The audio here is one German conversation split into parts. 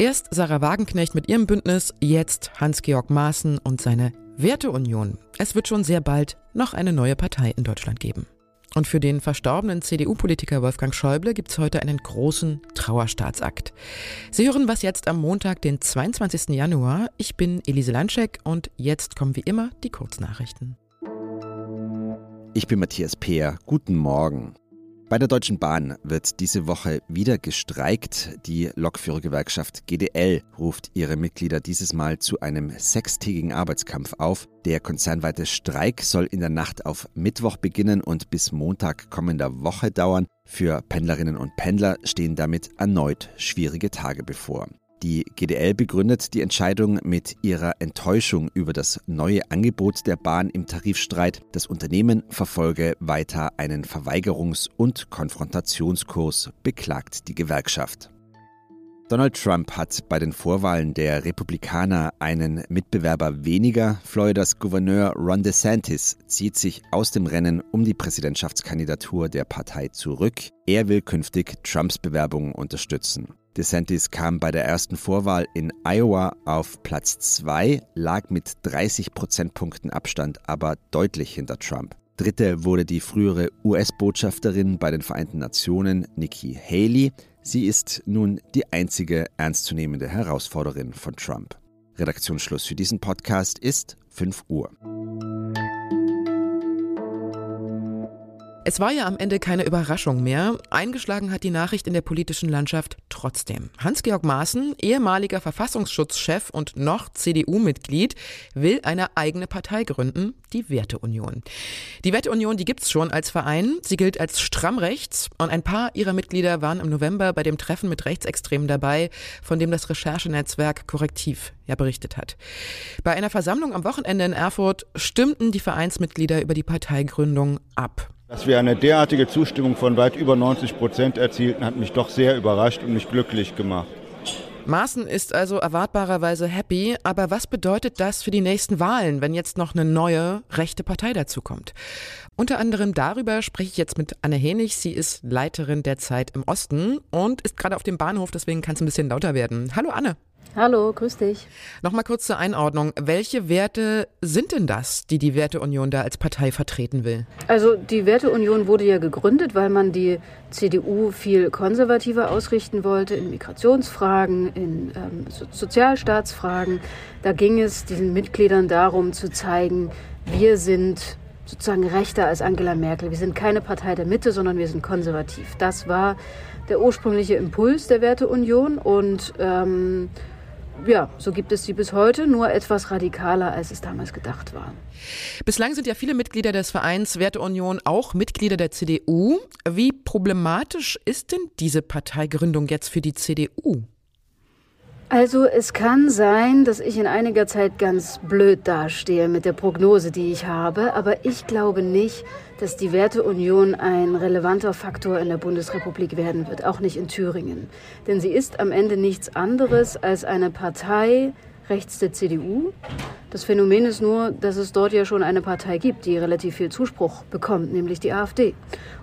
Erst Sarah Wagenknecht mit ihrem Bündnis, jetzt Hans-Georg Maaßen und seine Werteunion. Es wird schon sehr bald noch eine neue Partei in Deutschland geben. Und für den verstorbenen CDU-Politiker Wolfgang Schäuble gibt es heute einen großen Trauerstaatsakt. Sie hören was jetzt am Montag, den 22. Januar. Ich bin Elise Landschek und jetzt kommen wie immer die Kurznachrichten. Ich bin Matthias Peer. Guten Morgen. Bei der Deutschen Bahn wird diese Woche wieder gestreikt. Die Lokführergewerkschaft GDL ruft ihre Mitglieder dieses Mal zu einem sechstägigen Arbeitskampf auf. Der konzernweite Streik soll in der Nacht auf Mittwoch beginnen und bis Montag kommender Woche dauern. Für Pendlerinnen und Pendler stehen damit erneut schwierige Tage bevor. Die GDL begründet die Entscheidung mit ihrer Enttäuschung über das neue Angebot der Bahn im Tarifstreit. Das Unternehmen verfolge weiter einen Verweigerungs- und Konfrontationskurs, beklagt die Gewerkschaft. Donald Trump hat bei den Vorwahlen der Republikaner einen Mitbewerber weniger. Floridas Gouverneur Ron DeSantis zieht sich aus dem Rennen um die Präsidentschaftskandidatur der Partei zurück. Er will künftig Trumps Bewerbung unterstützen. DeSantis kam bei der ersten Vorwahl in Iowa auf Platz 2, lag mit 30 Prozentpunkten Abstand aber deutlich hinter Trump. Dritte wurde die frühere US-Botschafterin bei den Vereinten Nationen Nikki Haley. Sie ist nun die einzige ernstzunehmende Herausforderin von Trump. Redaktionsschluss für diesen Podcast ist 5 Uhr. Es war ja am Ende keine Überraschung mehr. Eingeschlagen hat die Nachricht in der politischen Landschaft trotzdem. Hans-Georg Maaßen, ehemaliger Verfassungsschutzchef und noch CDU-Mitglied, will eine eigene Partei gründen, die Werteunion. Die Werteunion, die gibt's schon als Verein. Sie gilt als stramm rechts und ein paar ihrer Mitglieder waren im November bei dem Treffen mit Rechtsextremen dabei, von dem das Recherchenetzwerk Korrektiv ja berichtet hat. Bei einer Versammlung am Wochenende in Erfurt stimmten die Vereinsmitglieder über die Parteigründung ab. Dass wir eine derartige Zustimmung von weit über 90 Prozent erzielten, hat mich doch sehr überrascht und mich glücklich gemacht. Maaßen ist also erwartbarerweise happy, aber was bedeutet das für die nächsten Wahlen, wenn jetzt noch eine neue rechte Partei dazukommt? Unter anderem darüber spreche ich jetzt mit Anne Henig. Sie ist Leiterin der Zeit im Osten und ist gerade auf dem Bahnhof, deswegen kann es ein bisschen lauter werden. Hallo Anne. Hallo, grüß dich. Nochmal kurz zur Einordnung. Welche Werte sind denn das, die die Werteunion da als Partei vertreten will? Also die Werteunion wurde ja gegründet, weil man die CDU viel konservativer ausrichten wollte in Migrationsfragen, in ähm, so Sozialstaatsfragen. Da ging es diesen Mitgliedern darum zu zeigen, wir sind sozusagen rechter als Angela Merkel. Wir sind keine Partei der Mitte, sondern wir sind konservativ. Das war der ursprüngliche Impuls der Werteunion und ähm, ja, so gibt es sie bis heute, nur etwas radikaler, als es damals gedacht war. Bislang sind ja viele Mitglieder des Vereins Werteunion auch Mitglieder der CDU. Wie problematisch ist denn diese Parteigründung jetzt für die CDU? Also es kann sein, dass ich in einiger Zeit ganz blöd dastehe mit der Prognose, die ich habe, aber ich glaube nicht, dass die Werteunion ein relevanter Faktor in der Bundesrepublik werden wird, auch nicht in Thüringen. Denn sie ist am Ende nichts anderes als eine Partei rechts der CDU. Das Phänomen ist nur, dass es dort ja schon eine Partei gibt, die relativ viel Zuspruch bekommt, nämlich die AfD.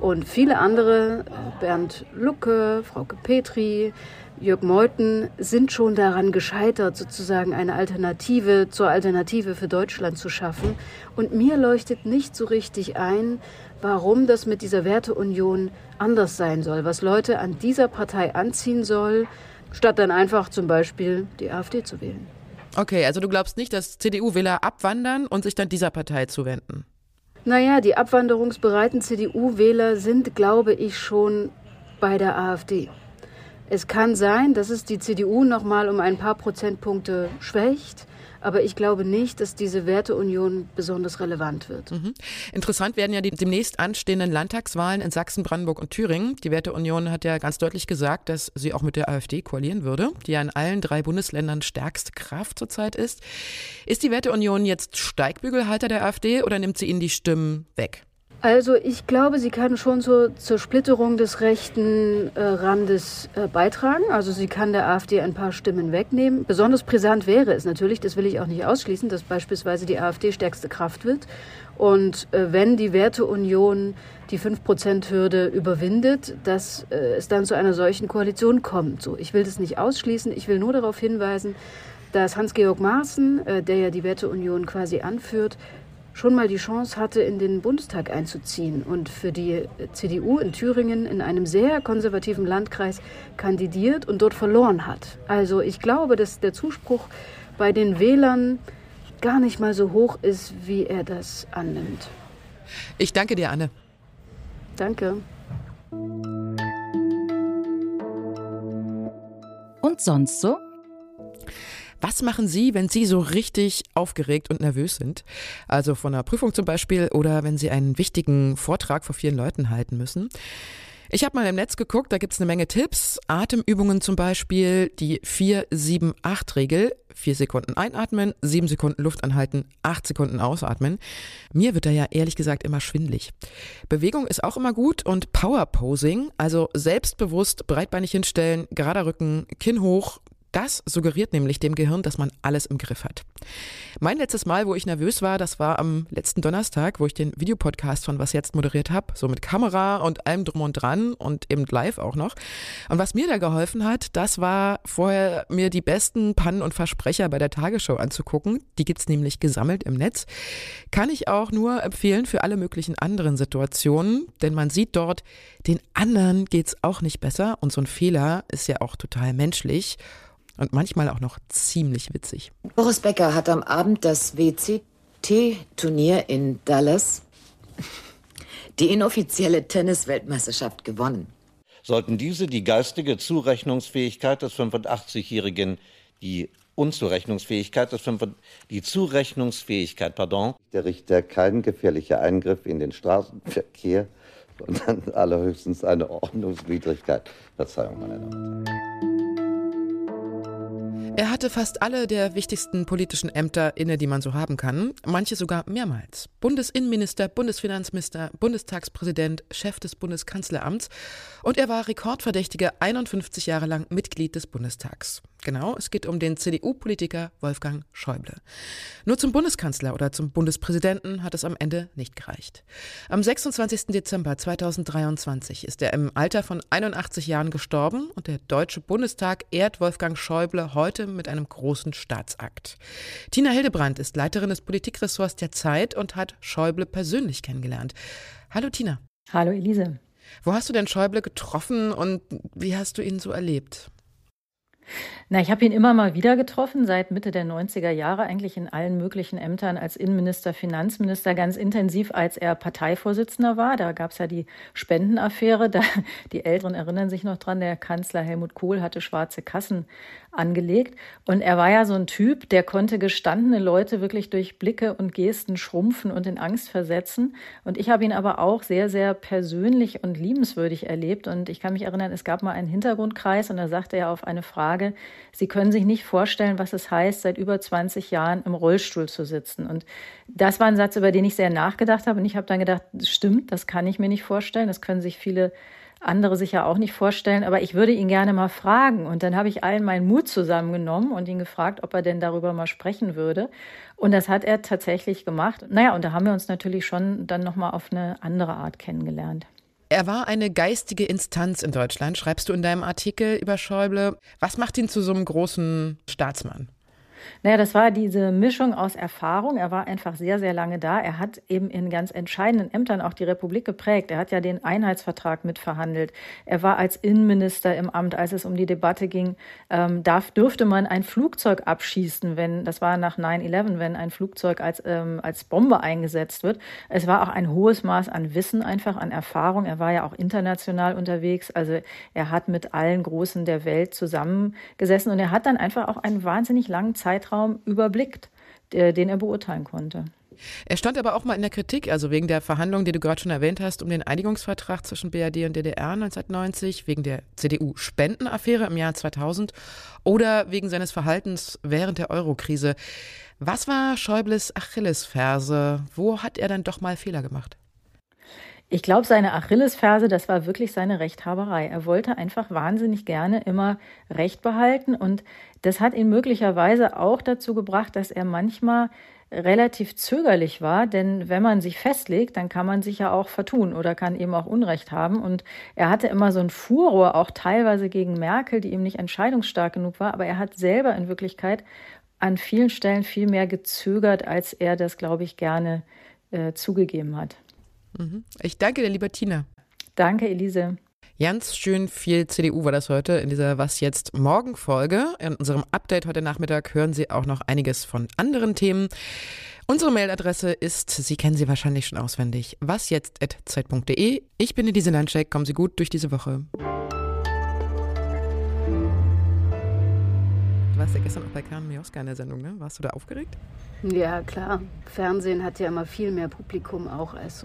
Und viele andere, Bernd Lucke, Frauke Petri, Jörg Meuthen sind schon daran gescheitert, sozusagen eine Alternative zur Alternative für Deutschland zu schaffen. Und mir leuchtet nicht so richtig ein, warum das mit dieser Werteunion anders sein soll, was Leute an dieser Partei anziehen soll, statt dann einfach zum Beispiel die AfD zu wählen. Okay, also du glaubst nicht, dass CDU-Wähler abwandern und sich dann dieser Partei zuwenden? Naja, die abwanderungsbereiten CDU-Wähler sind, glaube ich, schon bei der AfD. Es kann sein, dass es die CDU noch mal um ein paar Prozentpunkte schwächt. Aber ich glaube nicht, dass diese Werteunion besonders relevant wird. Mhm. Interessant werden ja die demnächst anstehenden Landtagswahlen in Sachsen, Brandenburg und Thüringen. Die Werteunion hat ja ganz deutlich gesagt, dass sie auch mit der AfD koalieren würde, die ja in allen drei Bundesländern stärkste Kraft zurzeit ist. Ist die Werteunion jetzt Steigbügelhalter der AfD oder nimmt sie ihnen die Stimmen weg? Also ich glaube, sie kann schon zur Splitterung des rechten äh, Randes äh, beitragen. Also sie kann der AfD ein paar Stimmen wegnehmen. Besonders brisant wäre es natürlich, das will ich auch nicht ausschließen, dass beispielsweise die AfD stärkste Kraft wird. Und äh, wenn die Werteunion die 5%-Hürde überwindet, dass äh, es dann zu einer solchen Koalition kommt. So, ich will das nicht ausschließen, ich will nur darauf hinweisen, dass Hans-Georg Maaßen, äh, der ja die Werteunion quasi anführt, schon mal die Chance hatte, in den Bundestag einzuziehen und für die CDU in Thüringen in einem sehr konservativen Landkreis kandidiert und dort verloren hat. Also ich glaube, dass der Zuspruch bei den Wählern gar nicht mal so hoch ist, wie er das annimmt. Ich danke dir, Anne. Danke. Und sonst so? Was machen Sie, wenn Sie so richtig aufgeregt und nervös sind? Also von einer Prüfung zum Beispiel oder wenn Sie einen wichtigen Vortrag vor vielen Leuten halten müssen? Ich habe mal im Netz geguckt, da gibt's eine Menge Tipps. Atemübungen zum Beispiel, die 4-7-8-Regel. Vier Sekunden einatmen, sieben Sekunden Luft anhalten, acht Sekunden ausatmen. Mir wird da ja ehrlich gesagt immer schwindlig. Bewegung ist auch immer gut und Power Posing, also selbstbewusst breitbeinig hinstellen, gerader Rücken, Kinn hoch, das suggeriert nämlich dem Gehirn, dass man alles im Griff hat. Mein letztes Mal, wo ich nervös war, das war am letzten Donnerstag, wo ich den Videopodcast von Was jetzt moderiert habe, so mit Kamera und allem drum und dran und eben live auch noch. Und was mir da geholfen hat, das war vorher mir die besten Pannen und Versprecher bei der Tagesschau anzugucken. Die gibt's nämlich gesammelt im Netz. Kann ich auch nur empfehlen für alle möglichen anderen Situationen, denn man sieht dort, den anderen geht's auch nicht besser und so ein Fehler ist ja auch total menschlich und manchmal auch noch ziemlich witzig. Boris Becker hat am Abend das WCT-Turnier in Dallas, die inoffizielle Tennis-Weltmeisterschaft, gewonnen. Sollten diese die geistige Zurechnungsfähigkeit des 85-Jährigen, die Unzurechnungsfähigkeit des 5, die Zurechnungsfähigkeit, pardon. Der Richter kein gefährlicher Eingriff in den Straßenverkehr, sondern allerhöchstens eine Ordnungswidrigkeit. Verzeihung, meine Damen und Herren. Er hatte fast alle der wichtigsten politischen Ämter inne, die man so haben kann, manche sogar mehrmals. Bundesinnenminister, Bundesfinanzminister, Bundestagspräsident, Chef des Bundeskanzleramts und er war Rekordverdächtiger 51 Jahre lang Mitglied des Bundestags. Genau, es geht um den CDU-Politiker Wolfgang Schäuble. Nur zum Bundeskanzler oder zum Bundespräsidenten hat es am Ende nicht gereicht. Am 26. Dezember 2023 ist er im Alter von 81 Jahren gestorben und der Deutsche Bundestag ehrt Wolfgang Schäuble heute mit einem großen Staatsakt. Tina Hildebrand ist Leiterin des Politikressorts der Zeit und hat Schäuble persönlich kennengelernt. Hallo Tina. Hallo Elise. Wo hast du denn Schäuble getroffen und wie hast du ihn so erlebt? Na, ich habe ihn immer mal wieder getroffen, seit Mitte der 90er Jahre, eigentlich in allen möglichen Ämtern als Innenminister, Finanzminister, ganz intensiv, als er Parteivorsitzender war. Da gab es ja die Spendenaffäre. Da, die Älteren erinnern sich noch dran, der Kanzler Helmut Kohl hatte schwarze Kassen angelegt. Und er war ja so ein Typ, der konnte gestandene Leute wirklich durch Blicke und Gesten schrumpfen und in Angst versetzen. Und ich habe ihn aber auch sehr, sehr persönlich und liebenswürdig erlebt. Und ich kann mich erinnern, es gab mal einen Hintergrundkreis und da sagte er auf eine Frage, Sie können sich nicht vorstellen, was es heißt, seit über 20 Jahren im Rollstuhl zu sitzen. Und das war ein Satz, über den ich sehr nachgedacht habe. Und ich habe dann gedacht, stimmt, das kann ich mir nicht vorstellen. Das können sich viele andere sich ja auch nicht vorstellen, aber ich würde ihn gerne mal fragen. Und dann habe ich allen meinen Mut zusammengenommen und ihn gefragt, ob er denn darüber mal sprechen würde. Und das hat er tatsächlich gemacht. Naja, und da haben wir uns natürlich schon dann nochmal auf eine andere Art kennengelernt. Er war eine geistige Instanz in Deutschland, schreibst du in deinem Artikel über Schäuble. Was macht ihn zu so einem großen Staatsmann? Naja, das war diese Mischung aus Erfahrung. Er war einfach sehr, sehr lange da. Er hat eben in ganz entscheidenden Ämtern auch die Republik geprägt. Er hat ja den Einheitsvertrag mitverhandelt. Er war als Innenminister im Amt, als es um die Debatte ging, ähm, darf, dürfte man ein Flugzeug abschießen, wenn, das war nach 9-11, wenn ein Flugzeug als, ähm, als Bombe eingesetzt wird. Es war auch ein hohes Maß an Wissen, einfach an Erfahrung. Er war ja auch international unterwegs. Also er hat mit allen Großen der Welt zusammengesessen und er hat dann einfach auch einen wahnsinnig langen Zeitraum Zeitraum überblickt, den er beurteilen konnte. Er stand aber auch mal in der Kritik, also wegen der Verhandlungen, die du gerade schon erwähnt hast, um den Einigungsvertrag zwischen BRD und DDR 1990, wegen der CDU-Spendenaffäre im Jahr 2000 oder wegen seines Verhaltens während der Eurokrise. Was war Schäubles Achillesferse? Wo hat er dann doch mal Fehler gemacht? Ich glaube, seine Achillesferse, das war wirklich seine Rechthaberei. Er wollte einfach wahnsinnig gerne immer Recht behalten und das hat ihn möglicherweise auch dazu gebracht, dass er manchmal relativ zögerlich war, denn wenn man sich festlegt, dann kann man sich ja auch vertun oder kann eben auch Unrecht haben. Und er hatte immer so ein Furor, auch teilweise gegen Merkel, die ihm nicht entscheidungsstark genug war, aber er hat selber in Wirklichkeit an vielen Stellen viel mehr gezögert, als er das, glaube ich, gerne äh, zugegeben hat. Mhm. Ich danke dir, lieber Tina. Danke, Elise. Ganz schön viel CDU war das heute in dieser Was jetzt morgen Folge. In unserem Update heute Nachmittag hören Sie auch noch einiges von anderen Themen. Unsere Mailadresse ist, Sie kennen sie wahrscheinlich schon auswendig, wasjetzt.zeit.de. Ich bin Elise Landscheck, kommen Sie gut durch diese Woche. Warst ja gestern auch bei Karen Mioska in der Sendung, ne? Warst du da aufgeregt? Ja, klar. Fernsehen hat ja immer viel mehr Publikum auch als,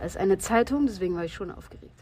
als eine Zeitung, deswegen war ich schon aufgeregt.